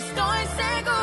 estoy seguro.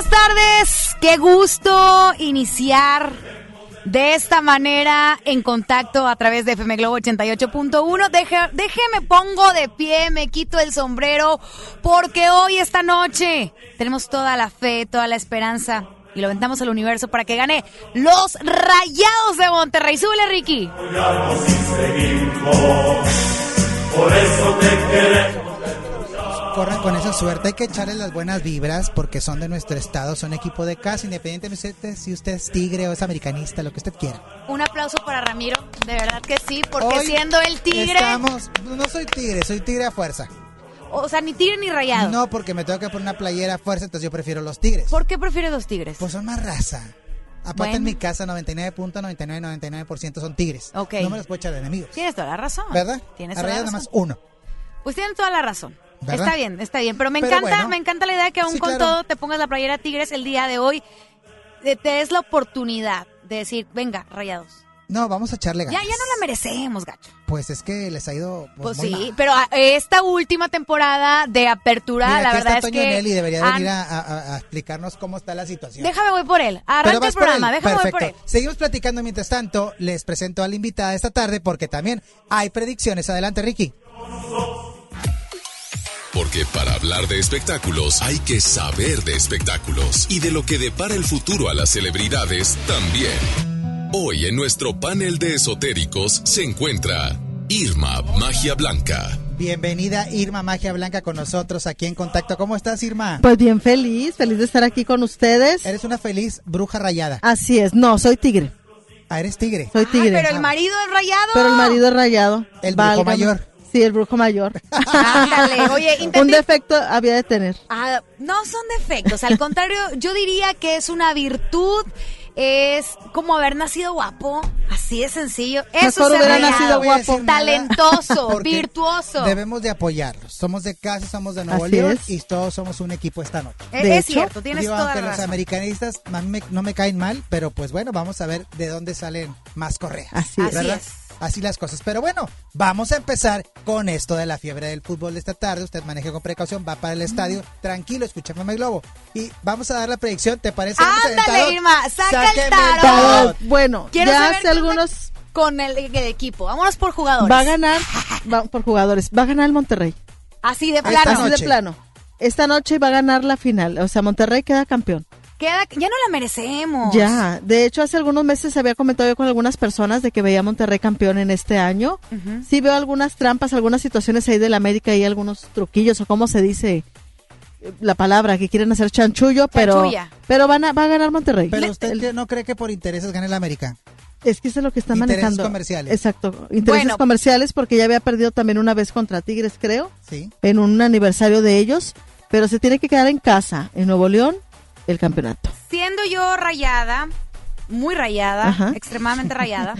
buenas tardes. Qué gusto iniciar de esta manera en contacto a través de FM Globo 88.1. Déjeme pongo de pie, me quito el sombrero, porque hoy, esta noche, tenemos toda la fe, toda la esperanza y lo aventamos al universo para que gane los rayados de Monterrey. Súbele, Ricky. Por eso te queremos corran con esa suerte. Hay que echarles las buenas vibras porque son de nuestro estado, son equipo de casa, independientemente si usted es tigre o es americanista, lo que usted quiera. Un aplauso para Ramiro, de verdad que sí, porque siendo el tigre. Estamos, no soy tigre, soy tigre a fuerza. O sea, ni tigre ni rayado. No, porque me tengo que poner una playera a fuerza, entonces yo prefiero los tigres. ¿Por qué prefieres los tigres? Pues son más raza. Aparte en mi casa 99.9999% son tigres. Ok. No me los puedo echar de enemigos. Tienes toda la razón. ¿Verdad? Tienes a toda la razón. más uno. Pues tienes toda la razón. ¿Verdad? Está bien, está bien. Pero me Pero encanta, bueno. me encanta la idea que aún Sí, con claro. todo te pongas la playera Tigres el día de hoy. de- Te des la oportunidad de decir, venga, rayados. No, vamos a echarle Ya, ganas. ya no la merecemos, gacho. Pues es que les ha ido Pues muy sí, mal. pero esta última temporada de apertura, Mira, la verdad está es que. Nelly, debería han- venir a, a- a explicarnos cómo está la situación. Déjame voy por él. Arranca el programa, déjame voy Perfecto. por él. Seguimos platicando mientras tanto. Les presento a la invitada esta tarde porque también hay predicciones. Adelante, Ricky. Porque para hablar de espectáculos hay que saber de espectáculos y de lo que depara el futuro a las celebridades también. Hoy en nuestro panel de esotéricos se encuentra Irma Magia Blanca. Bienvenida Irma Magia Blanca con nosotros aquí en contacto. ¿Cómo estás, Irma? Pues bien feliz, feliz de estar aquí con ustedes. Eres una feliz bruja rayada. Así es, no, soy tigre, Ah, eres tigre. soy Ay, tigre. pero el marido es rayado. Pero el marido es rayado. El brujo mayor. Sí, el brujo mayor. Ándale, oye, Un intenté- defecto había de tener. Ah, no son defectos, al contrario, yo diría que es una virtud, es como haber nacido guapo, así de sencillo. Eso ser hubiera nacido guapo. Talentoso, virtuoso. Debemos de apoyarlos. Somos de casa, somos de Nuevo Así León es. y todos somos un equipo esta noche. De es hecho, cierto, tienes Digo, toda aunque la los razón. americanistas a mí me- no me caen mal, pero pues bueno, vamos a ver de dónde salen más correas. Así es. ¿verdad? Así es. Así las cosas. Pero bueno, vamos a empezar con esto de la fiebre del fútbol de esta tarde. Usted maneje con precaución, va para el estadio, tranquilo, escúchame mi globo. Y vamos a dar la predicción, ¿te parece? ¿Vamos al Ándale? Irma, saca el tarot. Tarot. Bueno, Quiero ya saber hace algunos con el, el equipo. Vámonos por jugadores. va a ganar va- por jugadores, va a ganar el Monterrey. Así de Esta plano. Así de plano. Esta noche va a ganar la final, o sea, Monterrey queda campeón. Queda, ya no la merecemos. Ya, de hecho hace algunos meses había comentado yo con algunas personas de que veía a Monterrey campeón en este año. Sí veo algunas trampas, algunas situaciones ahí del América y algunos truquillos o cómo se dice eh, la palabra que quieren hacer chanchullo, pero Chanchulla. pero van a, va a ganar Monterrey. Pero usted El- no cree que por intereses gane el América. es que eso es lo que están Intereses manejando. comerciales. Exacto, intereses Bueno. comerciales porque ya había perdido también una vez contra Tigres, creo, Sí. en un aniversario de ellos, pero se tiene que quedar en casa, en Nuevo León, el campeonato. Siendo yo rayada, muy rayada, Ajá. extremadamente rayada,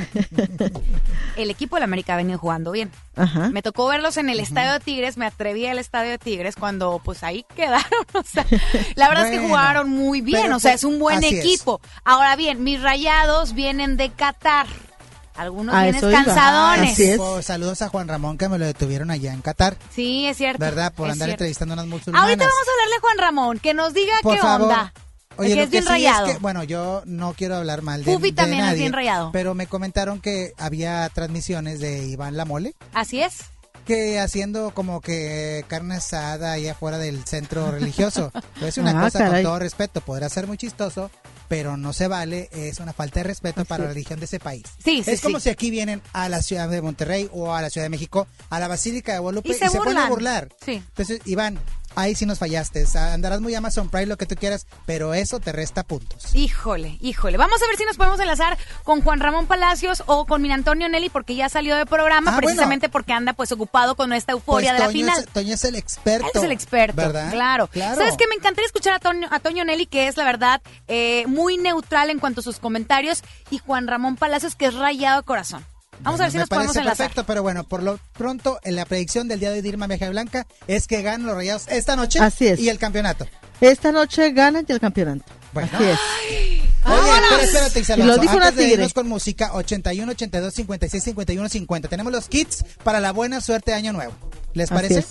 el equipo del América ha venido jugando bien. Ajá. Me tocó verlos en el Estadio de Tigres, me atreví al Estadio de Tigres cuando pues ahí quedaron, o sea, la verdad es que jugaron muy bien, o sea, pues, es un buen es. equipo. Ahora bien, mis rayados vienen de Qatar. Algunos A cansadones. Así es. Tipo, saludos a Juan Ramón que me lo detuvieron allá en Qatar. Sí, es cierto. ¿Verdad? Por es andar cierto. entrevistando a unas musulmanas. Ahorita vamos a hablarle a Juan Ramón, que nos diga Por qué favor. onda. Oye, que es bien sí rayado. que, bueno, yo no quiero hablar mal de, Fufi de también es nadie, bien rayado. Pero me comentaron que había transmisiones de Iván Lamole, Así es. Que haciendo como que carne asada ahí afuera del centro religioso. Es una Ah, cosa caray. con todo respeto, podrá ser muy chistoso, pero no se vale, es una falta de respeto para la religión de ese país. Sí, sí, es como sí. si aquí vienen a la ciudad de Monterrey o a la ciudad de México, a la Basílica de Guadalupe Y y se se, ponen a burlar. Sí. Entonces, Iván, ahí sí nos fallaste. Andarás muy Amazon Prime, lo que tú quieras, pero eso te resta puntos. Híjole, híjole. Vamos a ver si nos podemos enlazar con Juan Ramón Palacios o con mi Antonio Nelly porque ya salió de programa Ah, precisamente porque anda pues ocupado con esta euforia Pues de la final. Es, Toño es el experto. Él es el experto, ¿Verdad? claro. Claro. ¿Sabes qué? Me encantaría escuchar a Toño, a Toño Nelly, que es la verdad eh, muy neutral en cuanto a sus comentarios, y Juan Ramón Palacios, que es rayado de corazón. Vamos Bueno, a ver si me nos podemos enlazar. perfecto, pero bueno, por lo pronto, en la predicción del día de Irma Viaje Blanca es que ganan los rayados esta noche Así es. y el campeonato. Esta noche ganan y el campeonato. Bueno. Así es. Oye, pero espérate, Isa Y lo dijo una antes de tigre. irnos con música, 81, 82, 56, 51, 50. Tenemos los kits para la buena suerte de Año Nuevo. ¿Les Así parece? es.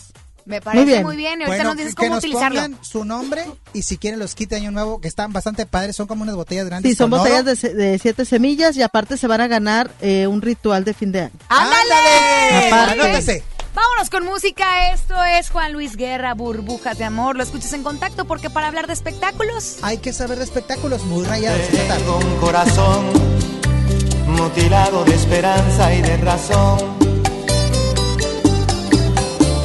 Me parece muy bien. bien, y ahorita Bueno, nos dices que cómo nos utilizarlo. pongan su nombre y si quieren los kits de Año Nuevo, que están bastante padres, son como unas botellas grandes. Sí, son botellas de, siete semillas y aparte se van a ganar eh, un ritual de fin de año. ¡Ándale! Aparte. Vámonos con música. Esto es Juan Luis Guerra, Burbujas de Amor. Lo escuchas en contacto porque para hablar de espectáculos. Hay que saber de espectáculos muy rayados. Tengo un corazón mutilado de esperanza y de razón.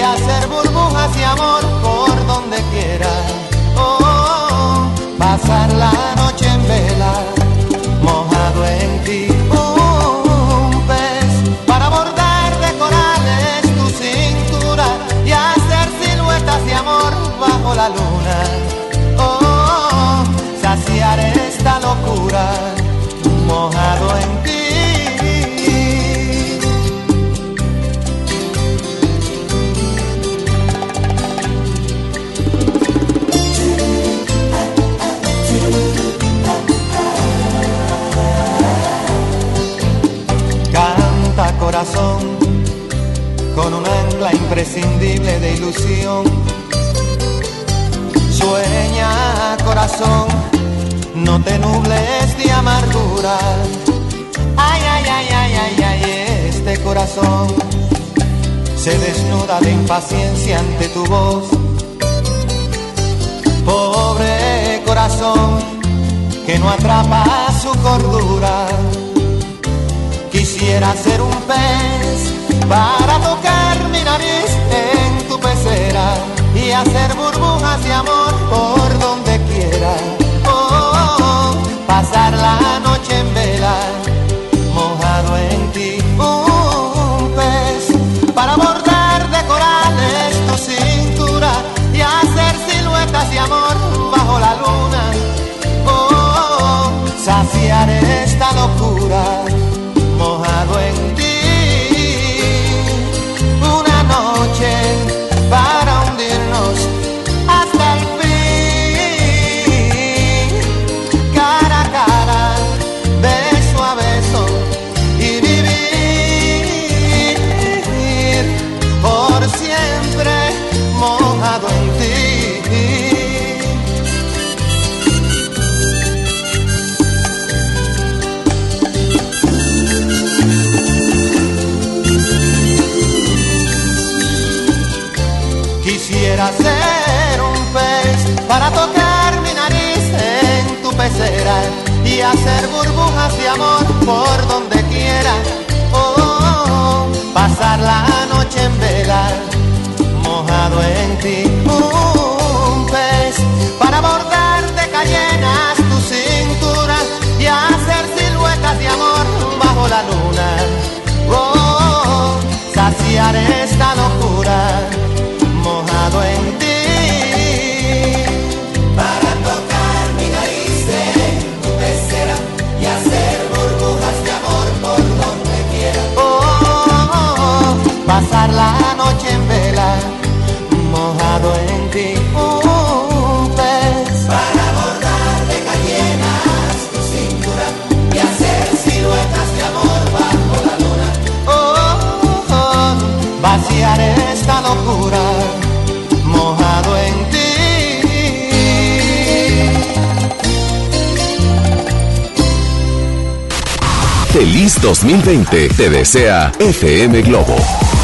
y hacer burbujas de amor por donde quiera. Oh, pasar la noche impaciencia ante tu voz. Pobre corazón que no atrapa su cordura. Quisiera ser un pez para tocar mi nariz en tu pecera y hacer burbujas de amor Quisiera ser un pez para tocar mi nariz en tu pecera y hacer burbujas de amor por donde quiera. Oh, pasar la noche en vela, mojado en ti. Un pez para bordar de cayenas tu cintura y hacer siluetas de amor bajo la luna. Oh, saciar esta locura en ti. Para tocar mi nariz en tu pecera y hacer burbujas de amor por donde quiera. Oh, pasar la noche en vela, mojado en ti. Para bordar de cayenas tu cintura y hacer siluetas de amor bajo la luna. Oh, oh, oh, vaciar esta locura Feliz 2020 te desea FM Globo.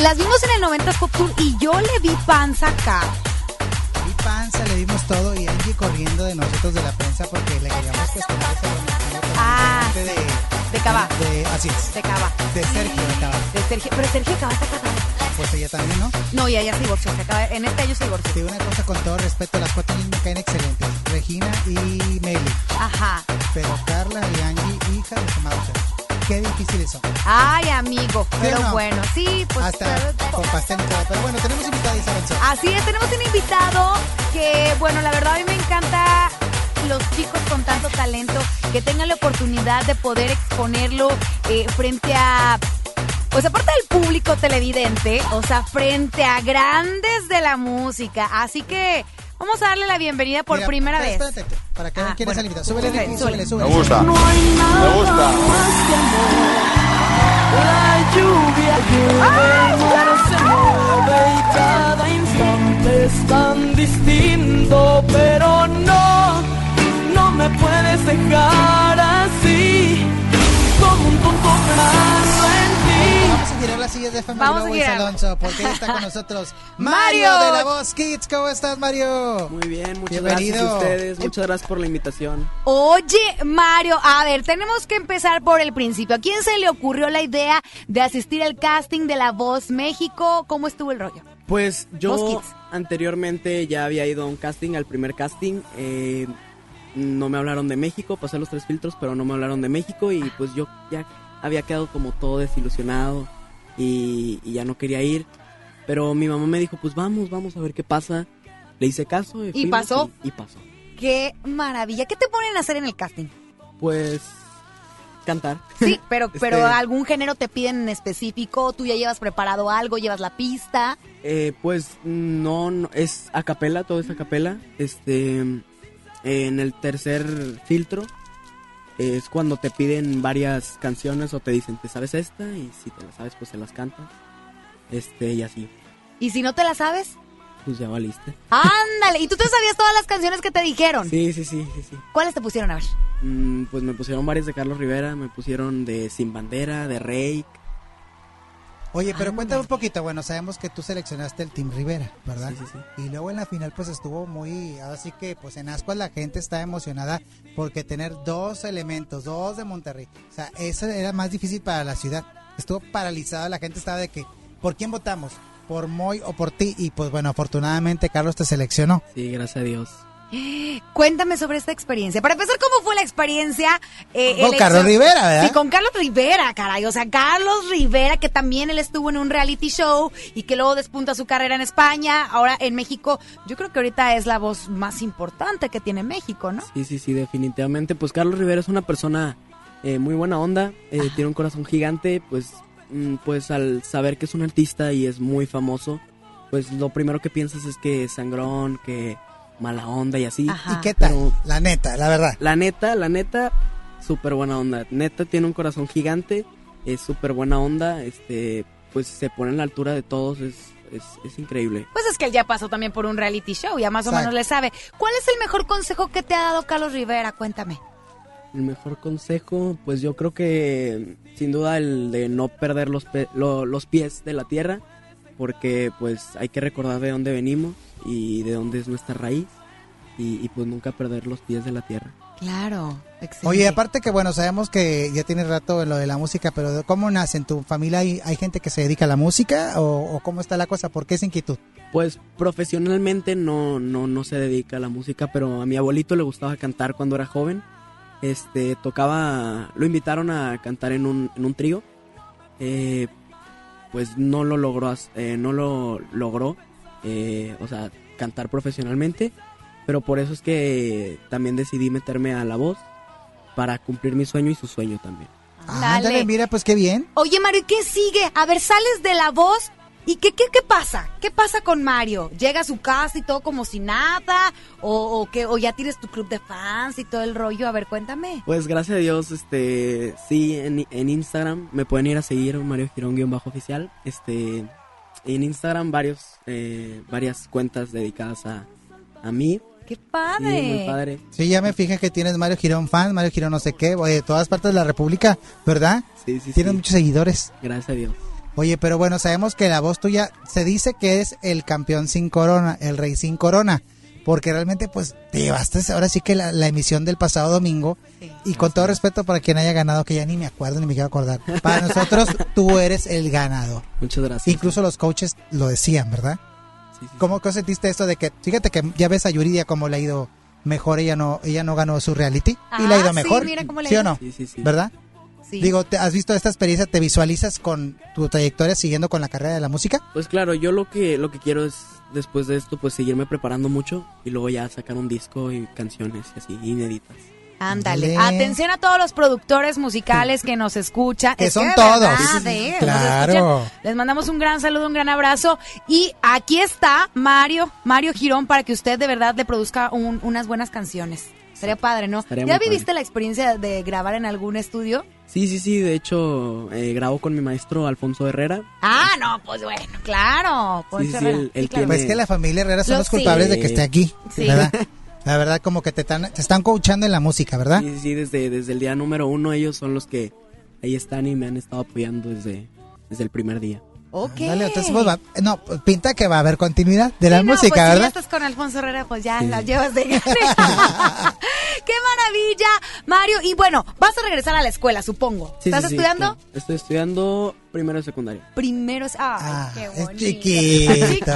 Las vimos en el 90 Pop Tour y yo le vi panza acá. Y panza, le dimos todo y Angie corriendo de nosotros de la prensa porque le queríamos con Ah, de, de Cabá. de- así es. De Cava. De Sergio de Cabá. De Sergio. Pero Sergio Cava está casado. Pues ella también, ¿no? No, ya, ya se divorció. se acaba- en este año se divorció. Te digo una cosa con todo respeto, las cuatro niñas me caen excelentes. Regina y Meli. Ajá. Pero Carla y Angie, hija de su madre. Qué difíciles son. Ay, amigo. Pero no? bueno, sí, pues. Hasta pero- con pastel y todo. Pero bueno, tenemos Isabel Soto. Así es, tenemos un invitado que, bueno, la verdad a mí me encanta los chicos con tanto talento que tengan la oportunidad de poder exponerlo eh, frente a, pues aparte del público televidente, o sea, frente a grandes de la música. Así que vamos a darle la bienvenida por Mira, primera vez. espérate, para que Ah, quién bueno. invitado. Súbele, Súbele, Ricky, súbele. súbele, súbele. Me gusta. Me gusta. La lluvia mar se mueve y cada instante es tan distinto, pero no, no me puedes dejar así, como un tonto pensando en ti. Vamos a girar las sillas de FM Vamos girar. Alonso, porque está con nosotros Mario. De la Voz Kids. ¿Cómo estás, Mario? Muy bien, muchas Bienvenido. gracias a ustedes. Muchas gracias por la invitación. Oye, Mario, a ver, tenemos que empezar por el principio. ¿A quién se le ocurrió la idea de asistir al casting de La Voz México? ¿Cómo estuvo el rollo? Pues yo anteriormente ya había ido a un casting, al primer casting. eh, no me hablaron de México, pasé los tres filtros, pero no me hablaron de México y pues yo ya había quedado como todo desilusionado y, y ya no quería ir. Pero mi mamá me dijo, pues vamos, vamos a ver qué pasa. Le hice caso y, ¿Y fuimos pasó? Y, y pasó. Qué maravilla. ¿Qué te ponen a hacer en el casting? Pues cantar. Sí, pero, pero Este- algún género te piden en específico. ¿Tú ya llevas preparado algo? ¿Llevas la pista? Eh, pues no, no, es a capela, todo es a capela. Este, en el tercer filtro es cuando te piden varias canciones o te dicen, ¿te sabes esta? Y si te la sabes, pues se las cantas. Este, y así, ¿Y si no te la sabes? pues ya valiste. Ándale. ¿Y tú te sabías todas las canciones que te dijeron? Sí, sí, sí, sí, sí. ¿Cuáles te pusieron a ver? Mm, pues me pusieron varias de Carlos Rivera, me pusieron de Sin Bandera, de Rey. Oye, pero cuéntame un poquito. Bueno, sabemos que tú seleccionaste el Team Rivera, ¿verdad? Sí, sí, sí. Y luego en la final, pues estuvo muy. Así que, pues en Ascuas la gente está emocionada porque tener dos elementos, dos de Monterrey. O sea, eso era más difícil para la ciudad. Estuvo paralizada, la gente estaba de que, ¿por quién votamos? ¿Por Moy o por ti? Y pues bueno, afortunadamente Carlos te seleccionó. Sí, gracias a Dios. Cuéntame sobre esta experiencia. Para empezar, ¿cómo fue la experiencia? eh, Con Carlos Rivera, ¿verdad? Sí, con Carlos Rivera, caray. O sea, Carlos Rivera, que también él estuvo en un reality show y que luego despunta su carrera en España, ahora en México. Yo creo que ahorita es la voz más importante que tiene México, ¿no? Sí, sí, sí, definitivamente. Pues Carlos Rivera es una persona eh, muy buena onda, eh, tiene un corazón gigante, pues, mm, pues al saber que es un artista y es muy famoso, pues lo primero que piensas es que es sangrón, que mala onda y así. Ajá. ¿Y qué tal? Pero- La neta, la verdad. La neta, la neta, súper buena onda. Neta tiene un corazón gigante, es súper buena onda, este, pues se pone en la altura de todos, es, es, es increíble. Pues es que él ya pasó también por un reality show, ya más o Exacto. menos le sabe. ¿Cuál es el mejor consejo que te ha dado Carlos Rivera? Cuéntame. El mejor consejo, pues yo creo que sin duda el de no perder los, pe- lo- los pies de la tierra, porque pues hay que recordar de dónde venimos y de dónde es nuestra raíz y, y, pues nunca perder los pies de la tierra. Claro, excelente. Oye, aparte que bueno, sabemos que ya tienes rato en lo de la música, pero ¿cómo nace en tu familia? ¿Hay, hay gente que se dedica a la música o, o cómo está la cosa? ¿Por qué esa inquietud? Pues profesionalmente no, no, no se dedica a la música, pero a mi abuelito le gustaba cantar cuando era joven. Este, tocaba, lo invitaron a cantar en un, en un trío. Eh, pues no lo logró, eh, no lo logró, eh, o sea, cantar profesionalmente. Pero por eso es que también decidí meterme a la voz para cumplir mi sueño y su sueño también. Ándale. Ándale, mira, pues qué bien. Oye, Mario, ¿y qué sigue? A ver, sales de la voz y ¿qué, qué, qué pasa? ¿Qué pasa con Mario? ¿Llega a su casa y todo como si nada? ¿O, o, qué, o ya tienes tu club de fans y todo el rollo? A ver, cuéntame. Pues gracias a Dios, este, sí, en, en Instagram me pueden ir a seguir Mario Girón guion bajo oficial. Este, en Instagram varios, eh, varias cuentas dedicadas a, a mí. ¡Qué Sí, padre! muy padre. Sí, ya me fijé que tienes Mario Girón fan, Mario Girón no sé qué, de todas partes de la República, ¿verdad? Sí, sí, Tienes sí. muchos seguidores. Gracias a Dios. Oye, pero bueno, sabemos que la voz tuya se dice que es el campeón sin corona, el rey sin corona, porque realmente pues te llevaste ahora sí que la, la emisión del pasado domingo y con todo respeto para quien haya ganado, que ya ni me acuerdo ni me quiero acordar, para nosotros tú eres el ganador. Muchas gracias. Incluso los coaches lo decían, ¿verdad? Sí, sí, sí. ¿Cómo que sentiste esto de que, fíjate que ya ves a Yuridia cómo le ha ido mejor, ella no, ella no ganó su reality y le ha Ah, ido sí, mejor, mira cómo le ha ¿sí o no? Sí, sí, sí. ¿Verdad? Sí. Digo, ¿te- ¿has visto esta experiencia? ¿Te visualizas con tu trayectoria siguiendo con la carrera de la música? Pues claro, yo lo que lo que quiero es después de esto pues seguirme preparando mucho y luego ya sacar un disco y canciones y así inéditas. Ándale. Atención a todos los productores musicales que nos escuchan. Que Es son todos. verdad. ¿eh? Claro. Les mandamos un gran saludo, un gran abrazo. Y aquí está Mario, Mario Girón, para que usted de verdad le produzca un- unas buenas canciones. Sería padre, ¿no? Estaría ¿Ya padre. viviste la experiencia de grabar en algún estudio? Sí, sí, sí, de hecho eh, grabo con mi maestro Alfonso Herrera. Ah, no, pues bueno, claro. Sí, sí, él- claro. Pues que la familia Herrera son Lo- los culpables sí. de que esté aquí, Sí. ¿verdad? La verdad, como que te están, te están coachando en la música, ¿verdad? Sí, sí, sí, desde, desde el día número uno ellos son los que ahí están y me han estado apoyando desde, desde el primer día. Ok. Dale, entonces, pues, va- no, pues, pinta que va a haber continuidad de la no, música, pues, Si ya ¿verdad? estás con Alfonso Herrera, pues ya Sí. la llevas de ¡Qué maravilla! Mario, y bueno, vas a regresar a la escuela, supongo. Sí, ¿Estás sí, sí, estudiando? Estoy estudiando primero de secundaria. Primero es... ¡Ay, Ah, qué es bonito! chiquito. ¡Chiquito!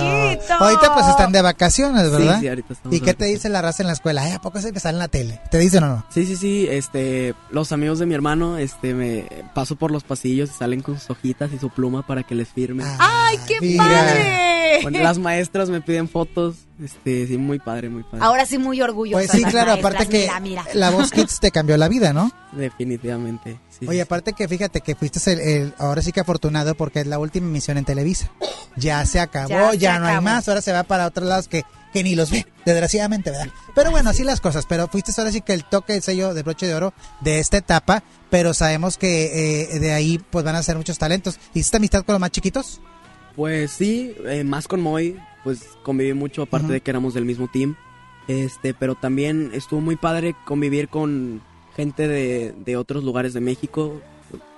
Ahorita pues están de vacaciones, ¿verdad? Sí, sí, ahorita estamos ¿Y qué te dice la raza en la escuela? Ay, ¿a poco es el que sale en la tele? ¿Te dicen o no? Sí, sí, sí, este, los amigos de mi hermano, este, me paso por los pasillos y salen con sus hojitas y su pluma para que les firme. ¡Ay, qué mira. padre! Bueno, las maestras me piden fotos, este, sí, muy padre, muy padre. Ahora sí muy orgullosa. Pues sí, claro, maestras, aparte que Mira, mira. la voz Kids te cambió la vida, ¿no? Definitivamente. sí, Oye, sí, aparte que fíjate que fuiste el, el- ahora sí que afortunado porque es la última emisión en Televisa. Ya se acabó, Ya ya, se no hay más, ahora se va para otros lados que, que ni los ve, desgraciadamente, ¿verdad? Pero bueno, así las cosas, pero fuiste ahora sí que el toque, el sello de broche de oro de esta etapa, pero sabemos que eh, de ahí pues van a ser muchos talentos. ¿Hiciste amistad con los más chiquitos? Pues sí, eh, más con Moy, pues conviví mucho, aparte de que éramos del mismo team. Este, pero también estuvo muy padre convivir con gente de, de otros lugares de México,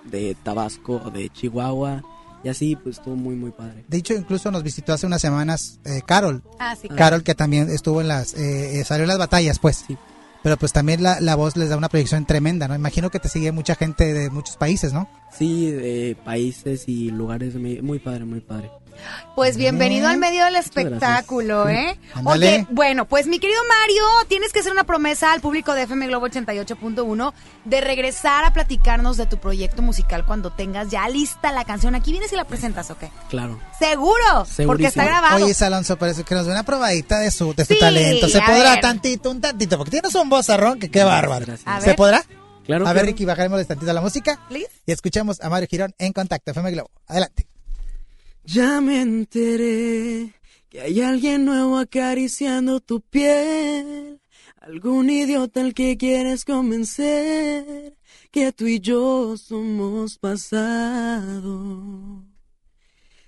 de Tabasco, de Chihuahua, y así, pues estuvo muy, muy padre. De hecho, incluso nos visitó hace unas semanas eh, Carol. Ah, sí, Carol que también estuvo en las, eh, eh, salió en las batallas, pues. Sí. Pero pues también la, la voz les da una proyección tremenda, ¿no? Imagino que te sigue mucha gente de muchos países, ¿no? Sí, de países y lugares, muy padre, muy padre. Pues bienvenido al medio del espectáculo, ¿eh? Oye, bueno, pues mi querido Mario, tienes que hacer una promesa al público de FM Globo 88.1 de regresar a platicarnos de tu proyecto musical cuando tengas ya lista la canción. Aquí vienes y la presentas, ¿ok? Claro. Seguro, porque Segurísimo. está grabado. Oye, Alonso, parece que nos dé una probadita de su, de su Sí, talento. ¿Se podrá ver. tantito, un tantito? Porque tienes un vozarrón que qué bárbaro. ¿Se podrá? Claro, a ver, claro. Ricky, bajaremos tantito la música Please. y escuchemos a Mario Girón en contacto. FM Globo. Adelante. Ya me enteré que hay alguien nuevo acariciando tu piel. Algún idiota al que quieres convencer que tú y yo somos pasado.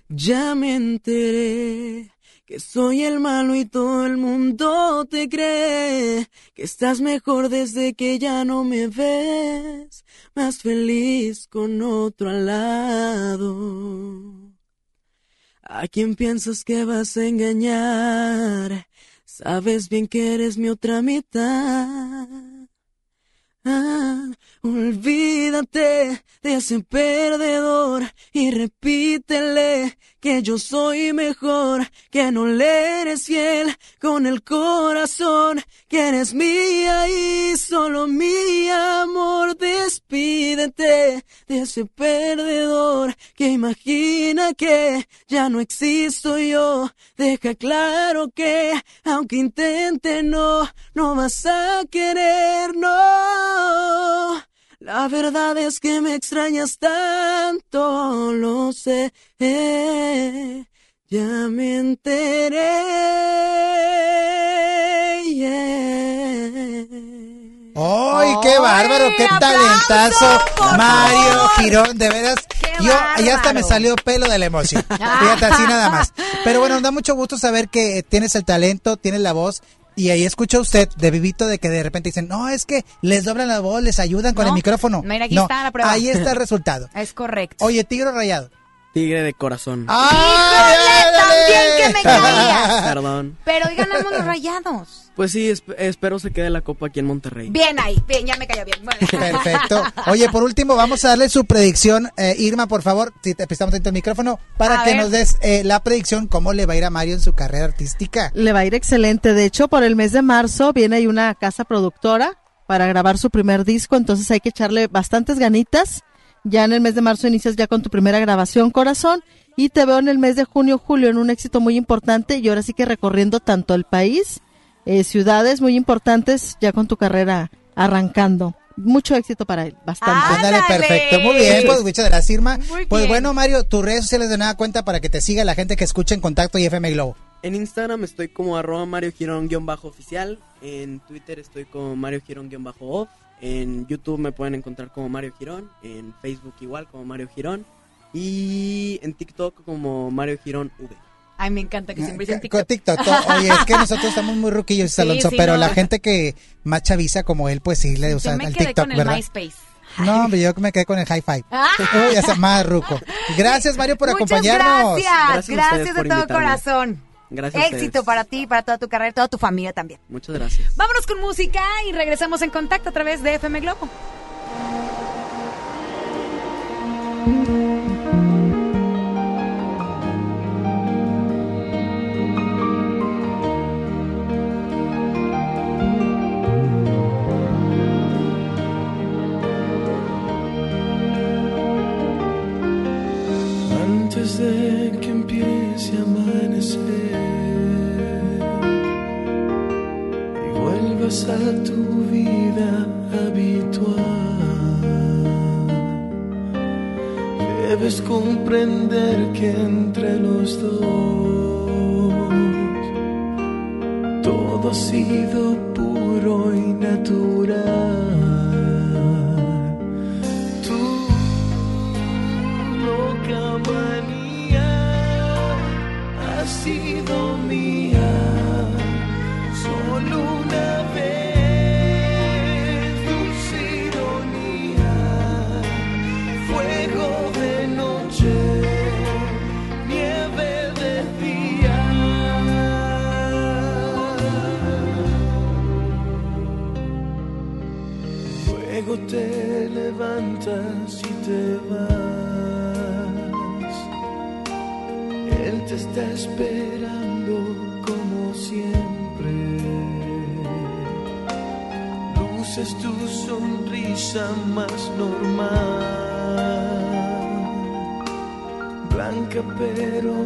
Ya me enteré que soy el malo y todo el mundo te cree que estás mejor desde que ya no me ves, más feliz con otro al lado. ¿A quién piensas que vas a engañar? Sabes bien que eres mi otra mitad. Ah, olvídate de ese perdedor y repítele que yo soy mejor, que no le eres fiel con el corazón, que eres mía y solo mi amor. Despídete de ese perdedor que imagina que ya no existo yo. Deja claro que aunque intente no, no vas a querer, no. La verdad es que me extrañas tanto, lo sé. Ya me enteré. yeah. ¡Ay, qué ¡Ay, bárbaro! ¡Qué talentazo! Mario! Girón, de veras. ¡Qué Yo, ya hasta me salió pelo de la emoción. Fíjate, así nada más. Pero bueno, nos da mucho gusto saber que tienes el talento, tienes la voz. Y ahí escucha usted de vivito de que de repente dicen, no, es que les doblan la voz, les ayudan con No. el micrófono. Mira, aquí No, está la prueba. Ahí está el resultado. Es correcto. Oye, tigre rayado. Tigre de corazón. ¡Ay, también que me caía. Perdón. Pero hoy ganamos los rayados. Pues sí, esp- espero se quede la copa aquí en Monterrey. Bien ahí, bien, ya me cayó bien. Bueno. Perfecto. Oye, por último, vamos a darle su predicción. Eh, Irma, por favor, si te prestamos el micrófono, para A que ver. nos des eh, la predicción, cómo le va a ir a Mario en su carrera artística. Le va a ir excelente. De hecho, por el mes de marzo viene ahí una casa productora para grabar su primer disco, entonces hay que echarle bastantes ganitas. Ya en el mes de marzo inicias ya con tu primera grabación, corazón, y te veo en el mes de junio, julio en un éxito muy importante y ahora sí que recorriendo tanto el país, eh, ciudades muy importantes, ya con tu carrera arrancando. Mucho éxito para él, bastante. Ándale, perfecto. Muy bien, pues muchas gracias, Irma. Muy Pues bien. bueno, Mario, tus redes sociales de nada cuenta para que te siga la gente que escucha en contacto y FM Globo. En Instagram estoy como arroba Mario Girón-oficial. En Twitter estoy como Mario Girón-off. En YouTube me pueden encontrar como Mario Girón. En Facebook igual como Mario Girón. Y en TikTok como Mario Girón V. Ay, me encanta que siempre dicen TikTok. TikTok. to- Oye, es que nosotros estamos muy ruquillos, Sí, Alonso, sí, pero no. la gente que más chaviza como él, pues sí le usa Yo me el quedé TikTok, con el ¿verdad? MySpace. No, hombre, yo me quedé con el high five. Ah. Uy, ya está más ruco. Gracias, Mario, por Muchas acompañarnos. gracias, Gracias gracias, de todo invitarme. corazón. Gracias Éxito para ti, para toda tu carrera toda tu familia también. Muchas gracias. Vámonos con música y regresamos en contacto a través de FM Globo. A tu vida habitual, debes comprender que entre los dos todo ha sido puro y natural. Luces tu sonrisa más normal. Blanca pero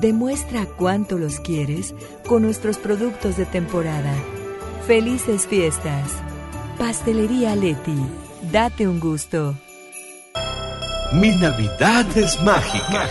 Demuestra cuánto los quieres con nuestros productos de temporada. Felices fiestas. Pastelería Leti. Date un gusto. Mi Navidad es mágica.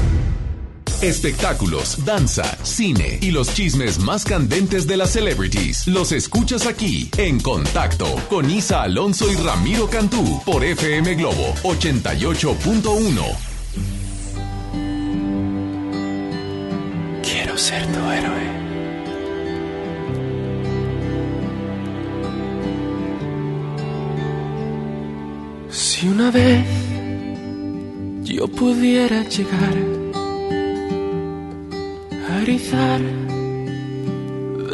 Espectáculos, danza, cine y los chismes más candentes de las celebrities. Los escuchas aquí en Contacto con Isa Alonso y Ramiro Cantú por FM Globo 88.1. Quiero ser tu héroe. Si una vez yo pudiera llegar de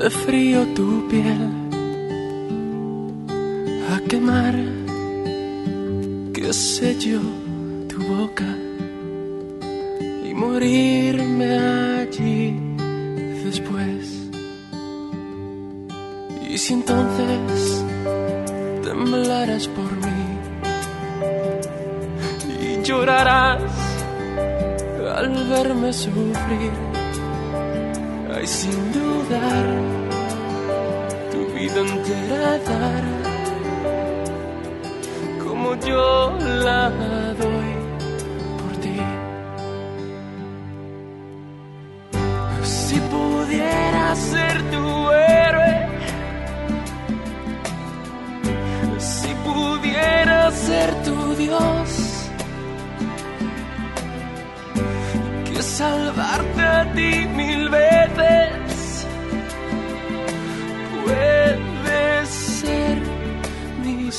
frío tu piel, a quemar, qué sé yo, tu boca y morirme allí después. Y si entonces temblarás por mí y llorarás al verme sufrir, sin dudar, tu vida entera dar, como yo la doy por ti. Si pudiera ser tu héroe, si pudiera ser tu Dios, que salvarte a ti mil veces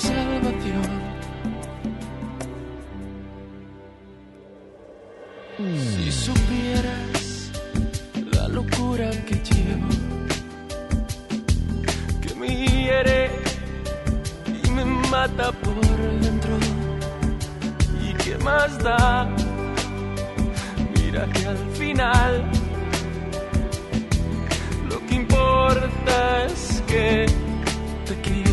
salvación. Si supieras la locura que llevo, que me hiere y me mata por dentro. ¿Y qué más da? Mira que al final lo que importa es que te quiero.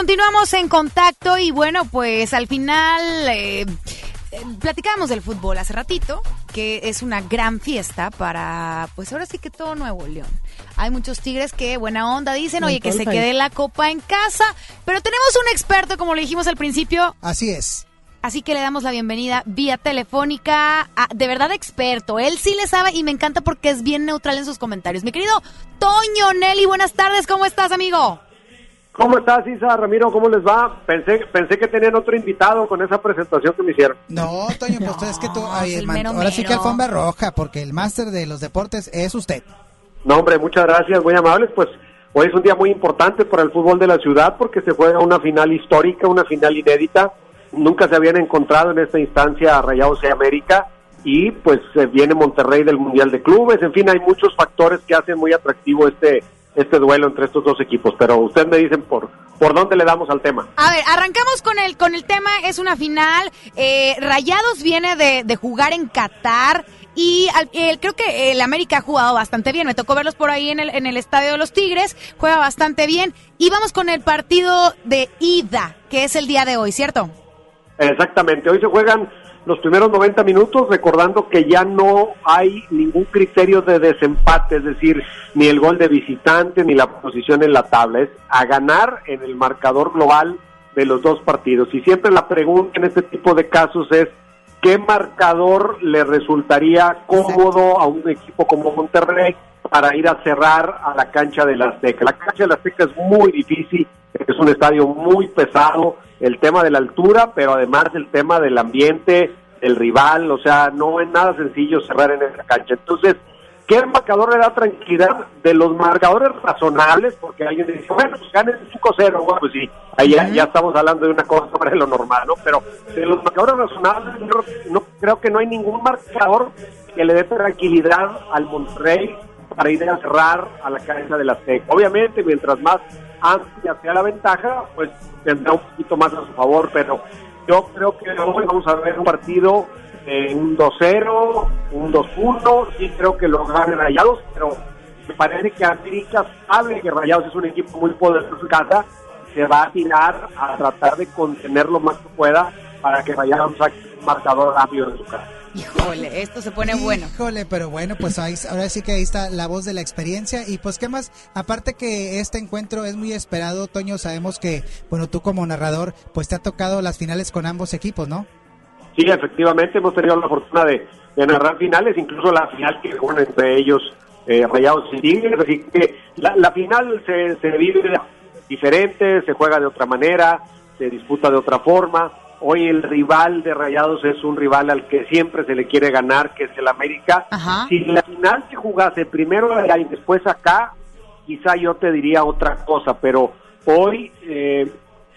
Continuamos en contacto y bueno, pues al final eh, eh, platicábamos del fútbol hace ratito, que es una gran fiesta para, pues ahora sí que todo Nuevo León. Hay muchos tigres que buena onda dicen, En oye, que se quede la copa en casa, pero tenemos un experto, como le dijimos al principio, Así es. Así que le damos la bienvenida vía telefónica a, de verdad, experto. Él sí le sabe y me encanta porque es bien neutral en sus comentarios. Mi querido Toño Nelly, buenas tardes, ¿cómo estás, amigo? ¿Cómo estás, Isa Ramiro? ¿Cómo les va? Pensé, pensé que tenían otro invitado con esa presentación que me hicieron. No, Toño, pues es que tú, ay, el man- mero ahora sí que alfombra roja, porque el máster de los deportes es usted. No, hombre, muchas gracias, muy amables. Pues hoy es un día muy importante para el fútbol de la ciudad porque se juega una final histórica, una final inédita. Nunca se habían encontrado en esta instancia Rayados y América y pues viene Monterrey del Mundial de Clubes. En fin, hay muchos factores que hacen muy atractivo este este duelo entre estos dos equipos. Pero ustedes me dicen por por dónde le damos al tema. A ver, arrancamos con el, con el tema, es una final. eh, Rayados viene de, de jugar en Qatar. Y al- el- creo que el América ha jugado bastante bien. Me tocó verlos por ahí en el, en el estadio de los Tigres. Juega bastante bien. Y vamos con el partido de ida, que es el día de hoy, ¿cierto? Exactamente, hoy se juegan los primeros 90 minutos, recordando que ya no hay ningún criterio de desempate, es decir, ni el gol de visitante ni la posición en la tabla, es a ganar en el marcador global de los dos partidos. Y siempre la pregunta en este tipo de casos es, ¿qué marcador le resultaría cómodo a un equipo como Monterrey para ir a cerrar a la cancha del Azteca? La cancha del Azteca es muy difícil, es un estadio muy pesado, el tema de la altura, pero además el tema del ambiente, el rival, o sea, no es nada sencillo cerrar en esa cancha. Entonces, ¿qué marcador le da tranquilidad de los marcadores razonables? Porque alguien dice, bueno, pues ganen 5-0, bueno, pues sí, ahí ya, ya estamos hablando de una cosa sobre lo normal, ¿no? Pero de los marcadores razonables, yo no, creo que no hay ningún marcador que le dé tranquilidad al Monterrey para ir a cerrar a la cabeza de la Azteca. Obviamente, mientras más amplia sea la ventaja, pues tendrá un poquito más a su favor, pero yo creo que hoy vamos a ver un partido en un 2-0, un 2-1, sí creo que lo ganen Rayados, pero me parece que América sabe que Rayados es un equipo muy poderoso en casa, se va a tirar a tratar de contener lo más que pueda para que Rayados saque un marcador rápido de su casa. Híjole, esto se pone bueno. Híjole, pero bueno, pues ahí, ahora sí que ahí está la voz de la experiencia. Y pues, ¿qué más? Aparte que este encuentro es muy esperado, Toño, sabemos que, bueno, tú como narrador, pues te ha tocado las finales con ambos equipos, ¿no? Sí, efectivamente, hemos tenido la fortuna de, de narrar finales, incluso la final que juegan entre ellos eh, Rayados y Tigres. Así que la, la final se, se vive diferente, se juega de otra manera, se disputa de otra forma. Hoy el rival de Rayados es un rival al que siempre se le quiere ganar, que es el América. Si la final se jugase primero allá y después acá, quizá yo te diría otra cosa, pero hoy eh,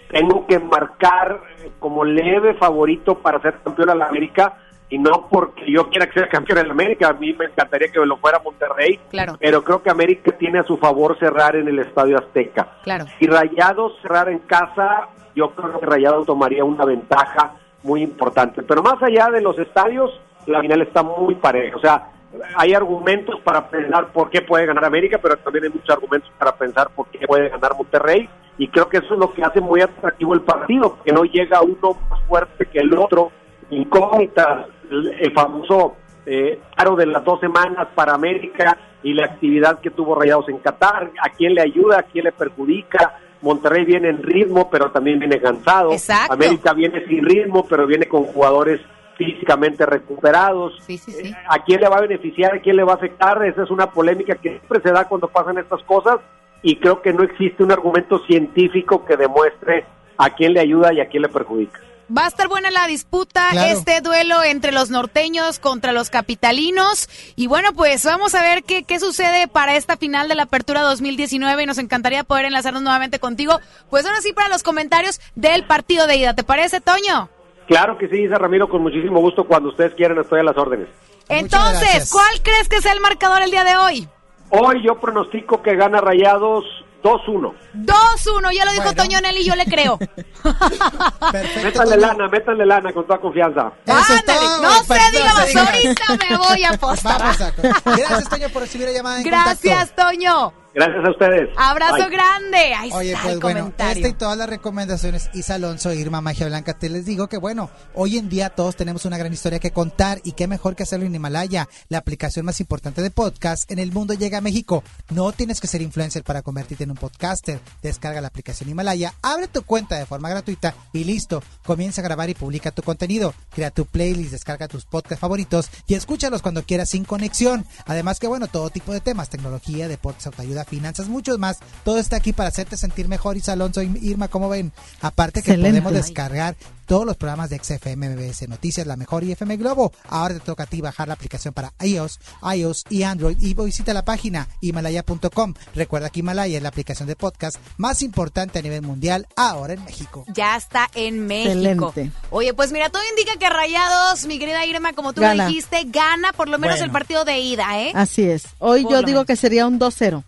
tengo que marcar como leve favorito para ser campeón a la América y no porque yo quiera que sea campeón en América, a mí me encantaría que lo fuera Monterrey, Claro. pero creo que América tiene a su favor cerrar en el Estadio Azteca. Claro. Si Rayados cerrar en casa, yo creo que Rayados tomaría una ventaja muy importante. Pero más allá de los estadios, la final está muy pareja. O sea, hay argumentos para pensar por qué puede ganar América, pero también hay muchos argumentos para pensar por qué puede ganar Monterrey. Y creo que eso es lo que hace muy atractivo el partido, que no llega uno más fuerte que el otro. Incógnitas, el, famoso eh, aro de las dos semanas para América y la actividad que tuvo Rayados en Qatar, a quién le ayuda, a quién le perjudica. Monterrey viene en ritmo, pero también viene cansado. Exacto. América viene sin ritmo, pero viene con jugadores físicamente recuperados. Eh, ¿A quién le va a beneficiar? ¿A quién le va a afectar? Esa es una polémica que siempre se da cuando pasan estas cosas y creo que no existe un argumento científico que demuestre a quién le ayuda y a quién le perjudica. Va a estar buena la disputa, Claro. este duelo entre los norteños contra los capitalinos. Y bueno, pues vamos a ver qué, qué sucede para esta final de la Apertura 2019 y nos encantaría poder enlazarnos nuevamente contigo. Pues ahora sí para los comentarios del partido de ida. ¿Te parece, Toño? Claro que sí, Isa Ramiro, con muchísimo gusto. Cuando ustedes quieran, estoy a las órdenes. Entonces. ¿cuál crees que sea el marcador el día de hoy? Hoy yo pronostico que gana Rayados 2-1. 2-1, ya lo dijo Toño Nelly, yo le creo. Métanle lana, métanle lana con toda confianza. Ándale, no se perfecto, diga más, sí. ahorita me voy a apostar. Vamos a- Gracias, Toño, por recibir la llamada en Gracias, contacto. Toño. Gracias a ustedes. Abrazo Bye. grande. Ahí Oye, está pues el bueno, comentario. esta y todas las recomendaciones, Isa Alonso, Irma Magia Blanca, te les digo que bueno, hoy en día todos tenemos una gran historia que contar y qué mejor que hacerlo en Himalaya, la aplicación más importante de podcast en el mundo llega a México. No tienes que ser influencer para convertirte en un podcaster. Descarga la aplicación Himalaya, abre tu cuenta de forma gratuita y listo, comienza a grabar y publica tu contenido. Crea tu playlist, descarga tus podcasts favoritos y escúchalos cuando quieras sin conexión. Además que bueno, todo tipo de temas, tecnología, deportes, autoayuda, finanzas, muchos más. Todo está aquí para hacerte sentir mejor. Isa Alonso y Irma, ¿cómo ven? Aparte que Excelente. podemos descargar todos los programas de XFM, MBS Noticias, La Mejor y FM Globo. Ahora te toca a ti bajar la aplicación para iOS, iOS y Android y visita la página himalaya.com. Recuerda que Himalaya es la aplicación de podcast más importante a nivel mundial ahora en México. Ya está en México. Excelente. Oye, pues mira, todo indica que Rayados, mi querida Irma, como tú Gana. lo dijiste, gana por lo menos Bueno. el partido de ida, ¿eh? Así es. Hoy Por yo digo menos. que sería un 2-0.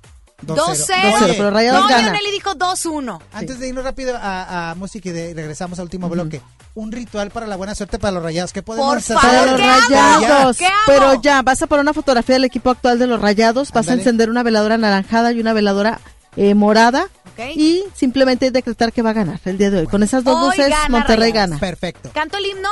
2-0. 2-0, pero Rayados Toño gana. Nelly dijo 2-1. Antes de irnos rápido a, a música y de- regresamos al último bloque. Un ritual para la buena suerte para los rayados. ¿Qué podemos Por hacer? favor, Para los rayados. ¿Qué hago? Pero ya, vas a poner una fotografía del equipo actual de los rayados, vas Ándale. a encender una veladora anaranjada y una veladora eh, morada. Y simplemente decretar que va a ganar el día de hoy. Con esas dos Hoy luces, gana Monterrey Rayados. gana. Perfecto. ¿Canto el himno?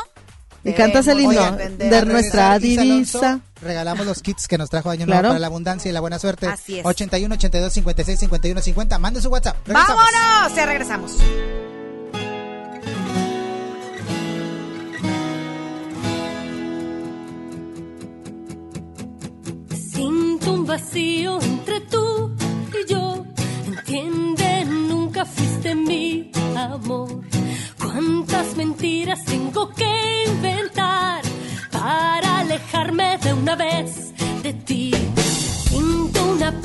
Y cantas el himno de nuestra divisa. Regalamos los kits que nos trajo Año Claro. Nuevo para la abundancia y la buena suerte. Así es. 81 82 56 51 50. Mande su WhatsApp. Regresamos. ¡Vámonos! Ya regresamos. Siento un vacío entre tú y yo. Entiende, nunca fuiste mi amor. Cuántas mentiras tengo que inventar para alejarme de una vez de ti. Siento una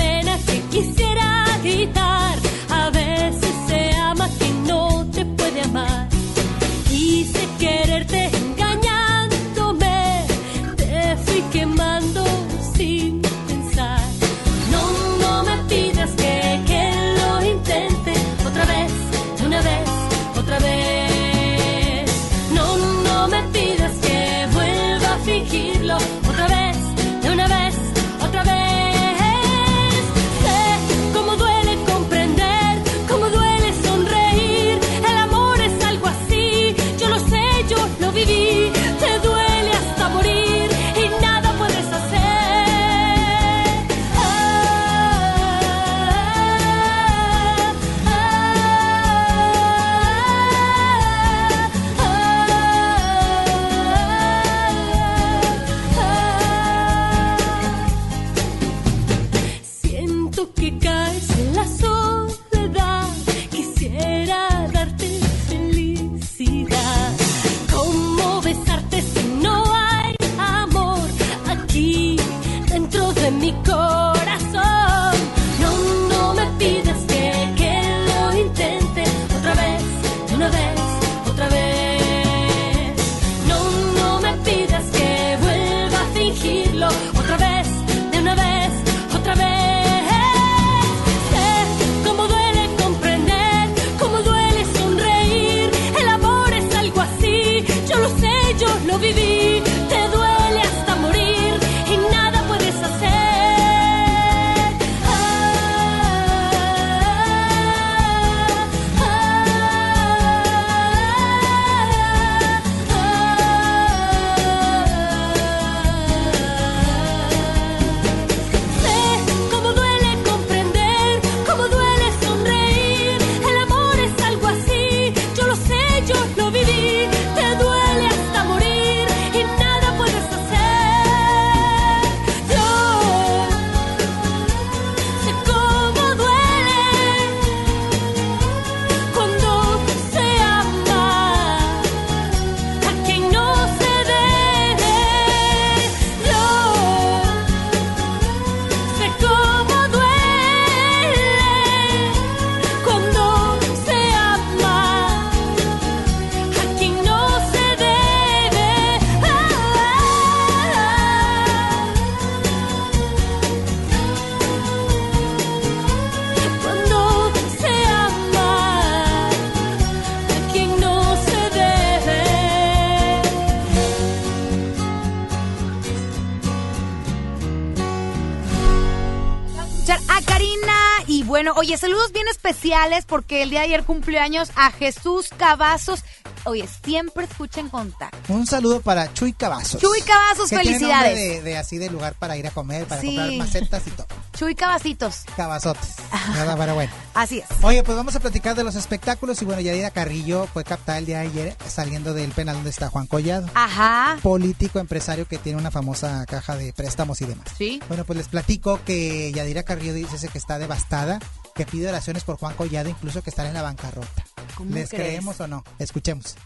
oye, saludos bien especiales porque el día de ayer cumplió años a Jesús Cavazos. Oye, siempre escuchen contacto. Un saludo para Chuy Cavazos. Chuy Cavazos, que tiene felicidades. nombre de, de así de lugar para ir a comer, para Sí. comprar macetas y todo. Chuy Cavacitos. Cavazotes. ¿verdad? Pero bueno. Así es. Oye, pues vamos a platicar de los espectáculos y bueno, Yadira Carrillo fue captada el día de ayer saliendo del penal donde está Juan Collado. Ajá. Político, empresario que tiene una famosa caja de préstamos y demás. Sí. Bueno, pues les platico que Yadira Carrillo dice que está devastada, que pide oraciones por Juan Collado, incluso que está en la bancarrota. ¿Cómo ¿Les crees? creemos o no? Escuchemos.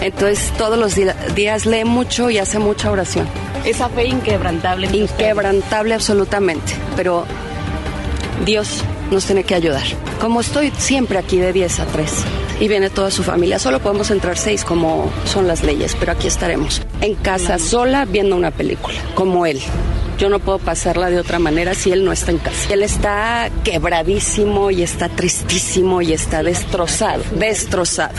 Entonces todos los días lee mucho y hace mucha oración. Esa fe inquebrantable. Inquebrantable absolutamente, pero Dios nos tiene que ayudar. Como estoy siempre aquí de 10 a 3 y viene toda su familia, solo podemos entrar 6 como son las leyes, pero aquí estaremos. En casa sola viendo una película, como él. Yo no puedo pasarla de otra manera si él no está en casa. Él está quebradísimo y está tristísimo y está destrozado, destrozado.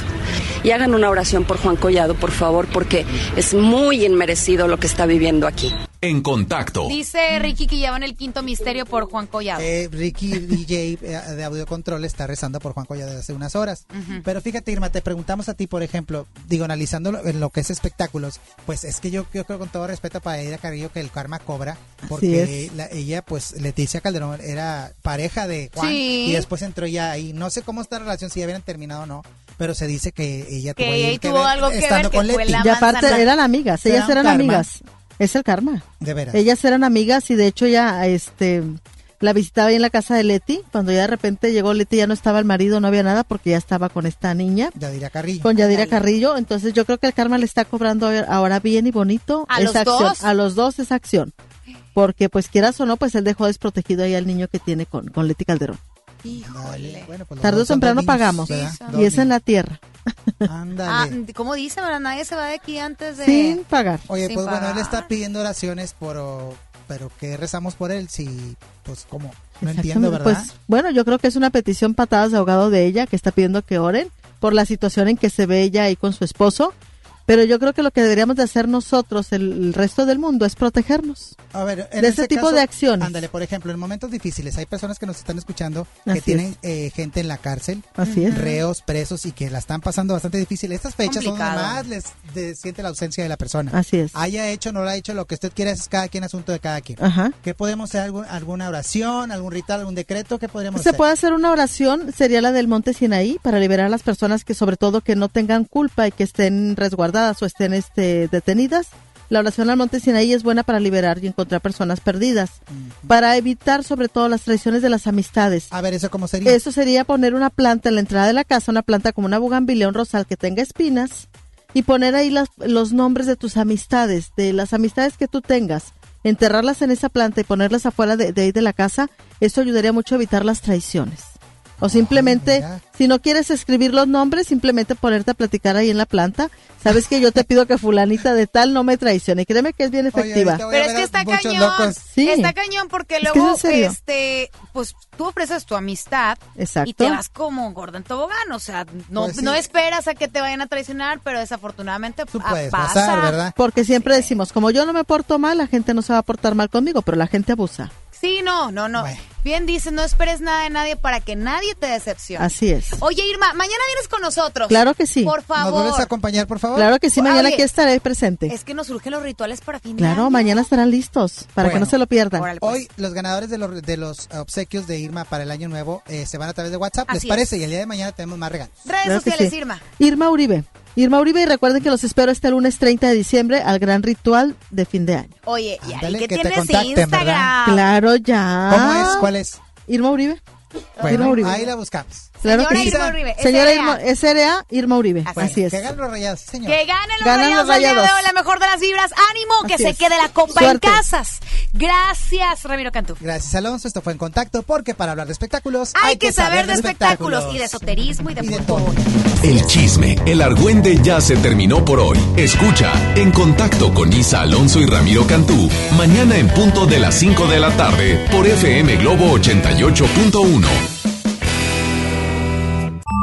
Y hagan una oración por Juan Collado, por favor, porque es muy inmerecido lo que está viviendo aquí. En contacto. Dice Ricky que llevan el quinto misterio por Juan Collado. Eh, Ricky DJ eh, de Audio Control está rezando por Juan Collado desde hace unas horas. Pero fíjate, Irma, te preguntamos a ti, por ejemplo, digo, analizando lo, en lo que es espectáculos, pues es que yo, yo creo con todo respeto para Ida Carrillo que el karma cobra, porque la- ella, pues Leticia Calderón era pareja de Juan Sí. y después entró ya ahí. No sé cómo está la relación, si ya habían terminado o no, pero se dice que ella Que tuvo, ahí tuvo algo que estando ver, que con fue Leti. la Y aparte manzana. eran amigas, ¿Será ellas eran amigas. Es el karma. De veras. Ellas eran amigas y de hecho ya este la visitaba ahí en la casa de Leti. Cuando ya de repente llegó Leti ya no estaba el marido, no había nada porque ya estaba con esta niña. Yadira Carrillo. Con Yadira Carrillo. Entonces yo creo que el karma le está cobrando ahora bien y bonito ¿A esa los acción. dos? A los dos esa acción. Porque pues quieras o no, pues él dejó desprotegido ahí al niño que tiene con, con Leti Calderón. Dale. Bueno, pues los Tarde o temprano pagamos. Sí, Y es en la tierra. Ah, Ándale. ¿Cómo dice? ¿verdad? Nadie se va de aquí antes de... Sin pagar. Oye, Sin pues bueno, él pagar. está pidiendo oraciones por, pero ¿qué rezamos por él? Si, pues, ¿cómo? No entiendo, ¿verdad? Pues bueno, yo creo que es una petición patadas de ahogado de ella que está pidiendo que oren por la situación en que se ve ella ahí con su esposo. Pero yo creo que lo que deberíamos de hacer nosotros, el, el resto del mundo, es protegernos. A ver, en de este ese tipo caso, de acciones. Ándale, por ejemplo, en momentos difíciles hay personas que nos están escuchando que Así tienen eh, gente en la cárcel, Así es. reos, presos y que la están pasando bastante difícil. Estas fechas son donde Complicado. más les de- siente la ausencia de la persona. Así es. Haya hecho, no lo ha hecho, lo que usted quiera es cada quien asunto de cada quien. Ajá. ¿Qué podemos hacer? ¿Algún- ¿Alguna oración, algún ritual, algún decreto? ¿Qué podríamos Se hacer? puede hacer una oración, sería la del Monte Sinaí, para liberar a las personas que sobre todo que no tengan culpa y que estén resguardadas o estén este, detenidas. La oración al Monte Sinaí es buena para liberar y encontrar personas perdidas, para evitar sobre todo las traiciones de las amistades. A ver, ¿eso cómo sería? Eso sería poner una planta en la entrada de la casa, una planta como una bugambilia, un rosal que tenga espinas, y poner ahí las- los nombres de tus amistades, de las amistades que tú tengas, enterrarlas en esa planta y ponerlas afuera de, de ahí de la casa, eso ayudaría mucho a evitar las traiciones. O simplemente, mira. si no quieres escribir los nombres, simplemente ponerte a platicar ahí en la planta. Sabes que yo te pido que fulanita de tal no me traicione. Créeme que es bien efectiva. Pero es que está cañón. locos. Sí. Está cañón porque Es luego, es este, pues tú ofreces tu amistad Exacto. y te vas como gorda en tobogán. O sea, no, Pues sí. no esperas a que te vayan a traicionar, pero desafortunadamente Tú ah, puedes pasa. pasar, ¿verdad? Porque siempre decimos, como yo no me porto mal, la gente no se va a portar mal conmigo, pero la gente abusa. Sí, no, no, no. Bueno. Bien dice, no esperes nada de nadie para que nadie te decepcione. Así es. Oye, Irma, mañana vienes con nosotros. Claro que sí. Por ¿Nos favor. vuelves a acompañar, por favor? Claro que sí, mañana Oye, aquí estaré presente. Es que nos surgen los rituales para fin de Claro, año. mañana estarán listos para que no se lo pierdan. Órale, pues. Hoy los ganadores de los, de los obsequios de Irma para el año nuevo eh, se van a través de WhatsApp, ¿les Así parece? es. Y el día de mañana tenemos más regalos. Redes Claro sociales, sí. Irma. Irma Uribe. Irma Uribe y recuerden que los espero este lunes 30 de diciembre al gran ritual de fin de año. Oye, ¿y ahí Ándale, que que te tienes contacten, ¿verdad? Instagram? Claro, ya. ¿Cómo es? ¿Cuál es? Irma Uribe. Bueno, Irma Uribe. ahí la buscamos. Claro Señora que. Irma Uribe, Señora. Irma, SRA Irma Uribe. Así Así, es. Que ganen los rayados, señor. Que ganen los Ganan rayados, los de Rayados. hoy, la mejor de las vibras. ¡Ánimo! que Así se es. quede la copa Suerte. en casas. Gracias, Ramiro Cantú. Gracias, Alonso. Esto fue En Contacto, porque para hablar de espectáculos Hay, que saber de espectáculos y de esoterismo y de, Y de fútbol. El chisme, el argüende ya se terminó por hoy. Escucha En Contacto con Isa Alonso y Ramiro Cantú. Mañana en punto de las 5 de la tarde por FM Globo 88.1.